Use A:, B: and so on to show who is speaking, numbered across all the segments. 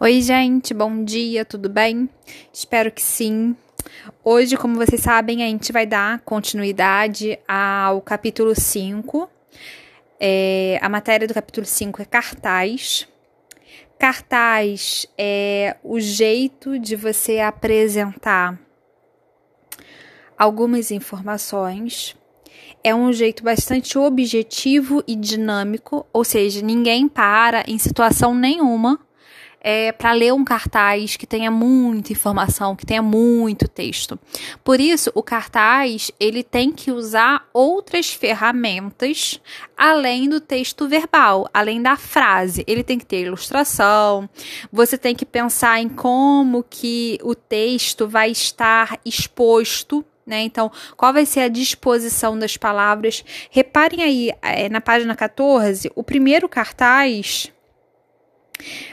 A: Oi, gente, bom dia, tudo bem? Espero que sim. Hoje, como vocês sabem, a gente vai dar continuidade ao capítulo 5. É, a matéria do capítulo 5 é cartaz. Cartaz é o jeito de você apresentar algumas informações. É um jeito bastante objetivo e dinâmico, ou seja, ninguém para em situação nenhuma é, para ler um cartaz que tenha muita informação, que tenha muito texto. Por isso, o cartaz ele tem que usar outras ferramentas além do texto verbal, além da frase. Ele tem que ter ilustração. Você tem que pensar em como que o texto vai estar exposto né? Então, qual vai ser a disposição das palavras? Reparem aí, é, na página 14, o primeiro cartaz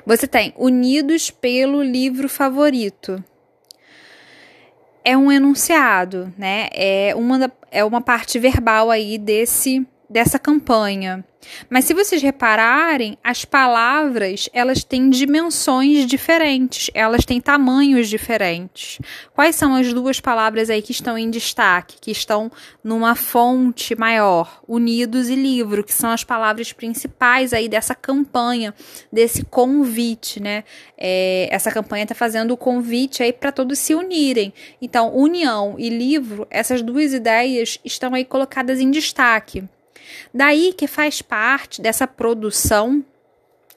A: você tem Unidos pelo livro favorito. É um enunciado, né? É uma, é uma parte verbal aí desse dessa campanha. Mas se vocês repararem, as palavras, elas têm dimensões diferentes, elas têm tamanhos diferentes. Quais são as duas palavras aí que estão em destaque, que estão numa fonte maior? Unidos e livro, que são as palavras principais aí dessa campanha, desse convite, né? É, essa campanha está fazendo o convite aí para todos se unirem. Então, união e livro, essas duas ideias estão aí colocadas em destaque. Daí que faz parte dessa produção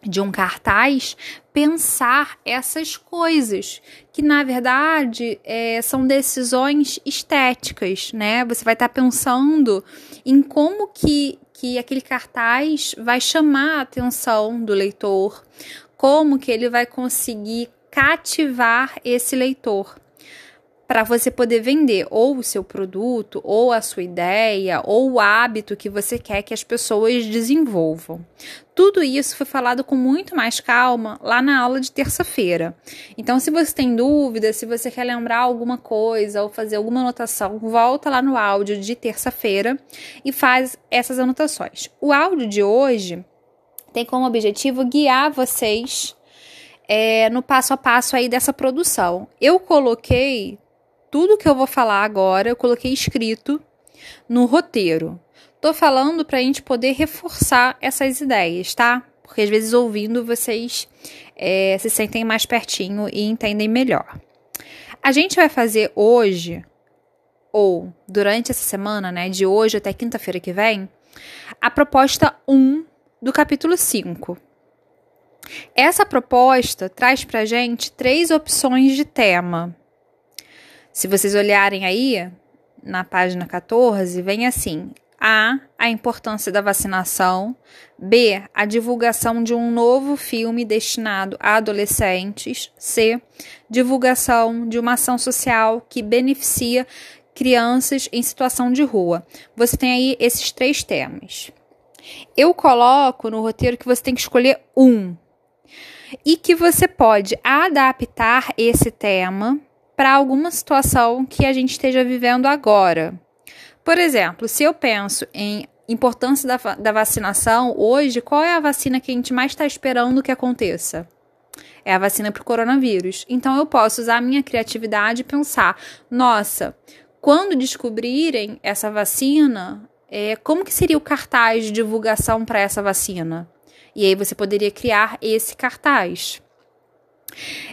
A: de um cartaz pensar essas coisas, que na verdade é, são decisões estéticas, né? Você vai estar tá pensando em como que, que aquele cartaz vai chamar a atenção do leitor, como que ele vai conseguir cativar esse leitor para você poder vender ou o seu produto, ou a sua ideia, ou o hábito que você quer que as pessoas desenvolvam. Tudo isso foi falado com muito mais calma lá na aula de terça-feira. Então, se você tem dúvida, se você quer lembrar alguma coisa ou fazer alguma anotação, volta lá no áudio de terça-feira e faz essas anotações. O áudio de hoje tem como objetivo guiar vocês é, no passo a passo aí dessa produção. Eu coloquei tudo que eu vou falar agora, eu coloquei escrito no roteiro. Tô falando para a gente poder reforçar essas ideias, tá? Porque às vezes ouvindo vocês é, se sentem mais pertinho e entendem melhor. A gente vai fazer hoje, ou durante essa semana, né, de hoje até quinta-feira que vem, a proposta 1 do capítulo 5. Essa proposta traz para gente três opções de tema. Se vocês olharem aí na página 14, vem assim: A. A importância da vacinação. B. A divulgação de um novo filme destinado a adolescentes. C. Divulgação de uma ação social que beneficia crianças em situação de rua. Você tem aí esses três temas. Eu coloco no roteiro que você tem que escolher um e que você pode adaptar esse tema para alguma situação que a gente esteja vivendo agora. Por exemplo, se eu penso em importância da, da vacinação, hoje, qual é a vacina que a gente mais está esperando que aconteça? É a vacina para o coronavírus. Então, eu posso usar a minha criatividade e pensar: nossa, quando descobrirem essa vacina, é, como que seria o cartaz de divulgação para essa vacina? E aí você poderia criar esse cartaz.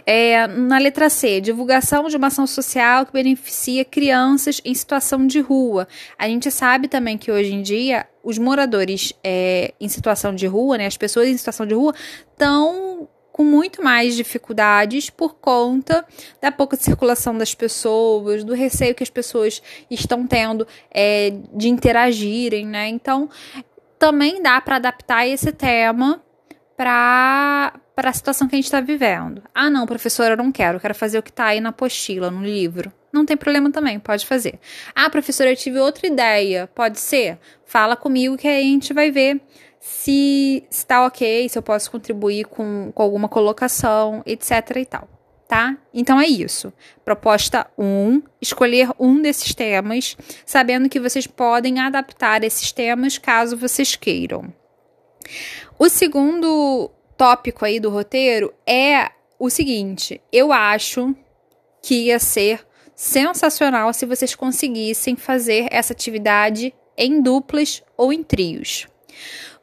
A: É, na letra C, divulgação de uma ação social que beneficia crianças em situação de rua. A gente sabe também que hoje em dia os moradores é, em situação de rua, né, as pessoas em situação de rua, estão com muito mais dificuldades por conta da pouca circulação das pessoas, do receio que as pessoas estão tendo é, de interagirem, né? Então, também dá para adaptar esse tema para a situação que a gente está vivendo. Ah, não, professora, eu não quero, eu quero fazer o que está aí na apostila, no livro. Não tem problema também, pode fazer. Ah, professora, eu tive outra ideia, pode ser? Fala comigo que aí a gente vai ver se está ok, se eu posso contribuir com, com alguma colocação, etc e tal. Tá? Então é isso. Proposta 1, um, escolher um desses temas, sabendo que vocês podem adaptar esses temas caso vocês queiram. O segundo tópico aí do roteiro é o seguinte: eu acho que ia ser sensacional se vocês conseguissem fazer essa atividade em duplas ou em trios.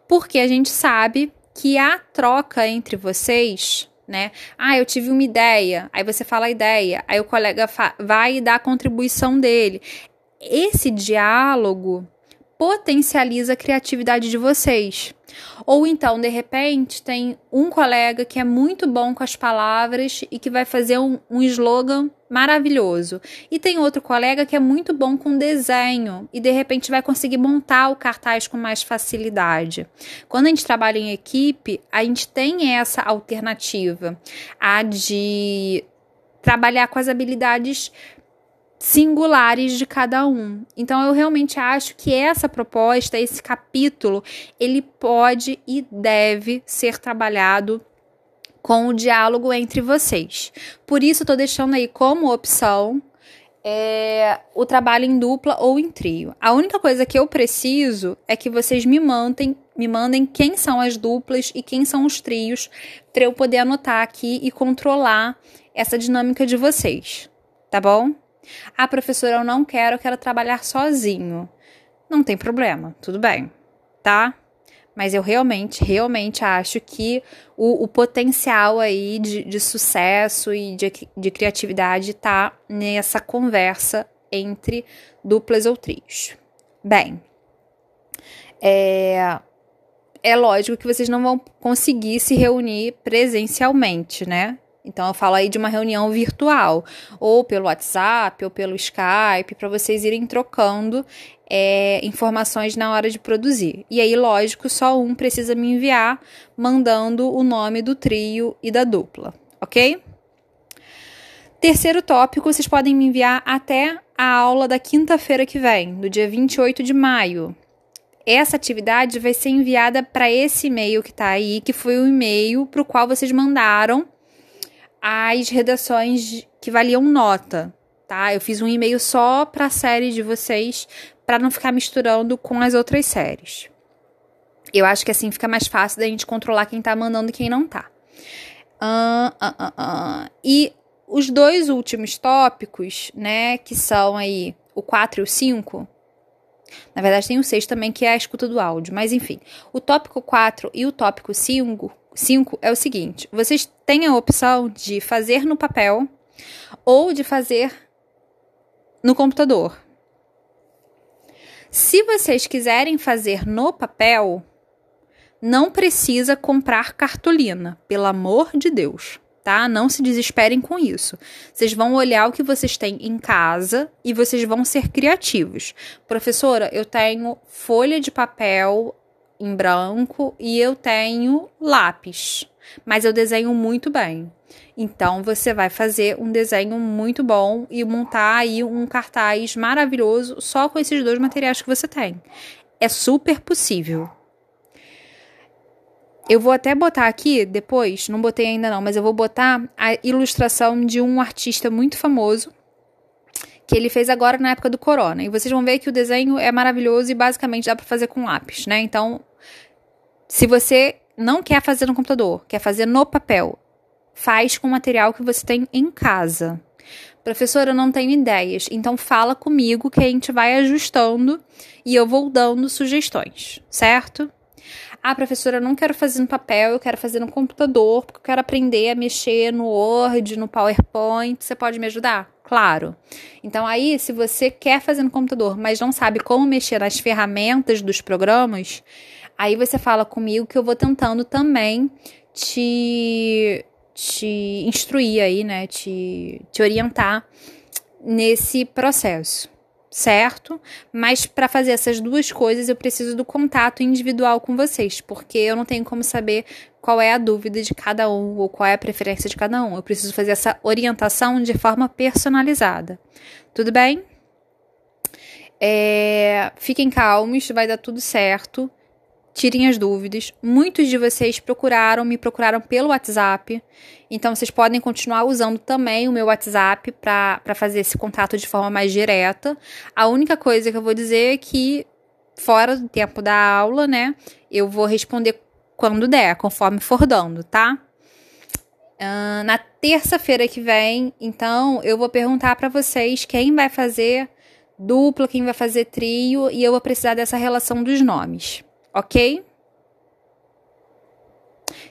A: Porque a gente sabe que a troca entre vocês, né? Ah, eu tive uma ideia, aí você fala a ideia, aí o colega vai dar a contribuição dele. Esse diálogo potencializa a criatividade de vocês. Ou então, de repente, tem um colega que é muito bom com as palavras e que vai fazer um, um slogan maravilhoso. E tem outro colega que é muito bom com desenho e de repente vai conseguir montar o cartaz com mais facilidade. Quando a gente trabalha em equipe, a gente tem essa alternativa, a de trabalhar com as habilidades singulares de cada um. Então eu realmente acho que essa proposta, esse capítulo, ele pode e deve ser trabalhado com o diálogo entre vocês. Por isso estou deixando aí como opção é, o trabalho em dupla ou em trio. A única coisa que eu preciso é que vocês me mandem, me mandem quem são as duplas e quem são os trios, para eu poder anotar aqui e controlar essa dinâmica de vocês, tá bom? Ah, professora, eu não quero, eu quero trabalhar sozinho. Não tem problema, tudo bem, tá? Mas eu realmente, realmente acho que o, o potencial aí de, de sucesso e de, de criatividade tá nessa conversa entre duplas ou trios. Bem, é, é lógico que vocês não vão conseguir se reunir presencialmente, né? Então eu falo aí de uma reunião virtual, ou pelo WhatsApp, ou pelo Skype, para vocês irem trocando é, informações na hora de produzir. E aí, lógico, só um precisa me enviar, mandando o nome do trio e da dupla, ok? Terceiro tópico, vocês podem me enviar até a aula da quinta-feira que vem, do dia 28 de maio. Essa atividade vai ser enviada para esse e-mail que está aí, que foi o e-mail para o qual vocês mandaram as redações que valiam nota, tá? Eu fiz um e-mail só para a série de vocês, para não ficar misturando com as outras séries. Eu acho que assim fica mais fácil da gente controlar quem tá mandando e quem não tá. Uh, uh, uh, e os dois últimos tópicos, né, que são aí o 4 e o 5, na verdade, tem o 6 também, que é a escuta do áudio. Mas, enfim, o tópico 4 e o tópico 5 5 é o seguinte: vocês têm a opção de fazer no papel ou de fazer no computador. Se vocês quiserem fazer no papel, não precisa comprar cartolina, pelo amor de Deus, tá? Não se desesperem com isso. Vocês vão olhar o que vocês têm em casa e vocês vão ser criativos. Professora, eu tenho folha de papel em branco e eu tenho lápis, mas eu desenho muito bem. Então você vai fazer um desenho muito bom e montar aí um cartaz maravilhoso só com esses dois materiais que você tem. É super possível. Eu vou até botar aqui depois, não botei ainda não, mas eu vou botar a ilustração de um artista muito famoso que ele fez agora na época do corona. E vocês vão ver que o desenho é maravilhoso e basicamente dá para fazer com lápis, né? Então, se você não quer fazer no computador, quer fazer no papel, faz com o material que você tem em casa. Professora, eu não tenho ideias, então fala comigo que a gente vai ajustando e eu vou dando sugestões, certo? Ah, professora, eu não quero fazer no papel, eu quero fazer no computador, porque eu quero aprender a mexer no Word, no PowerPoint. Você pode me ajudar? Claro. Então, aí, se você quer fazer no computador, mas não sabe como mexer nas ferramentas dos programas, Aí você fala comigo que eu vou tentando também te, te instruir aí, né? Te, te orientar nesse processo, certo? Mas para fazer essas duas coisas eu preciso do contato individual com vocês, porque eu não tenho como saber qual é a dúvida de cada um ou qual é a preferência de cada um. Eu preciso fazer essa orientação de forma personalizada. Tudo bem? É, fiquem calmos, vai dar tudo certo tirem as dúvidas. Muitos de vocês procuraram, me procuraram pelo WhatsApp, então vocês podem continuar usando também o meu WhatsApp para fazer esse contato de forma mais direta. A única coisa que eu vou dizer é que, fora do tempo da aula, né, eu vou responder quando der, conforme for dando, tá? Uh, na terça-feira que vem, então, eu vou perguntar para vocês quem vai fazer dupla, quem vai fazer trio, e eu vou precisar dessa relação dos nomes, ok?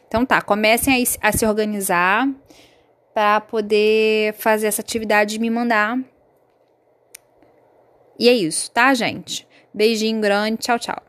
A: Então tá, comecem a, a se organizar para poder fazer essa atividade e me mandar. E é isso, tá, gente? Beijinho grande, tchau, tchau.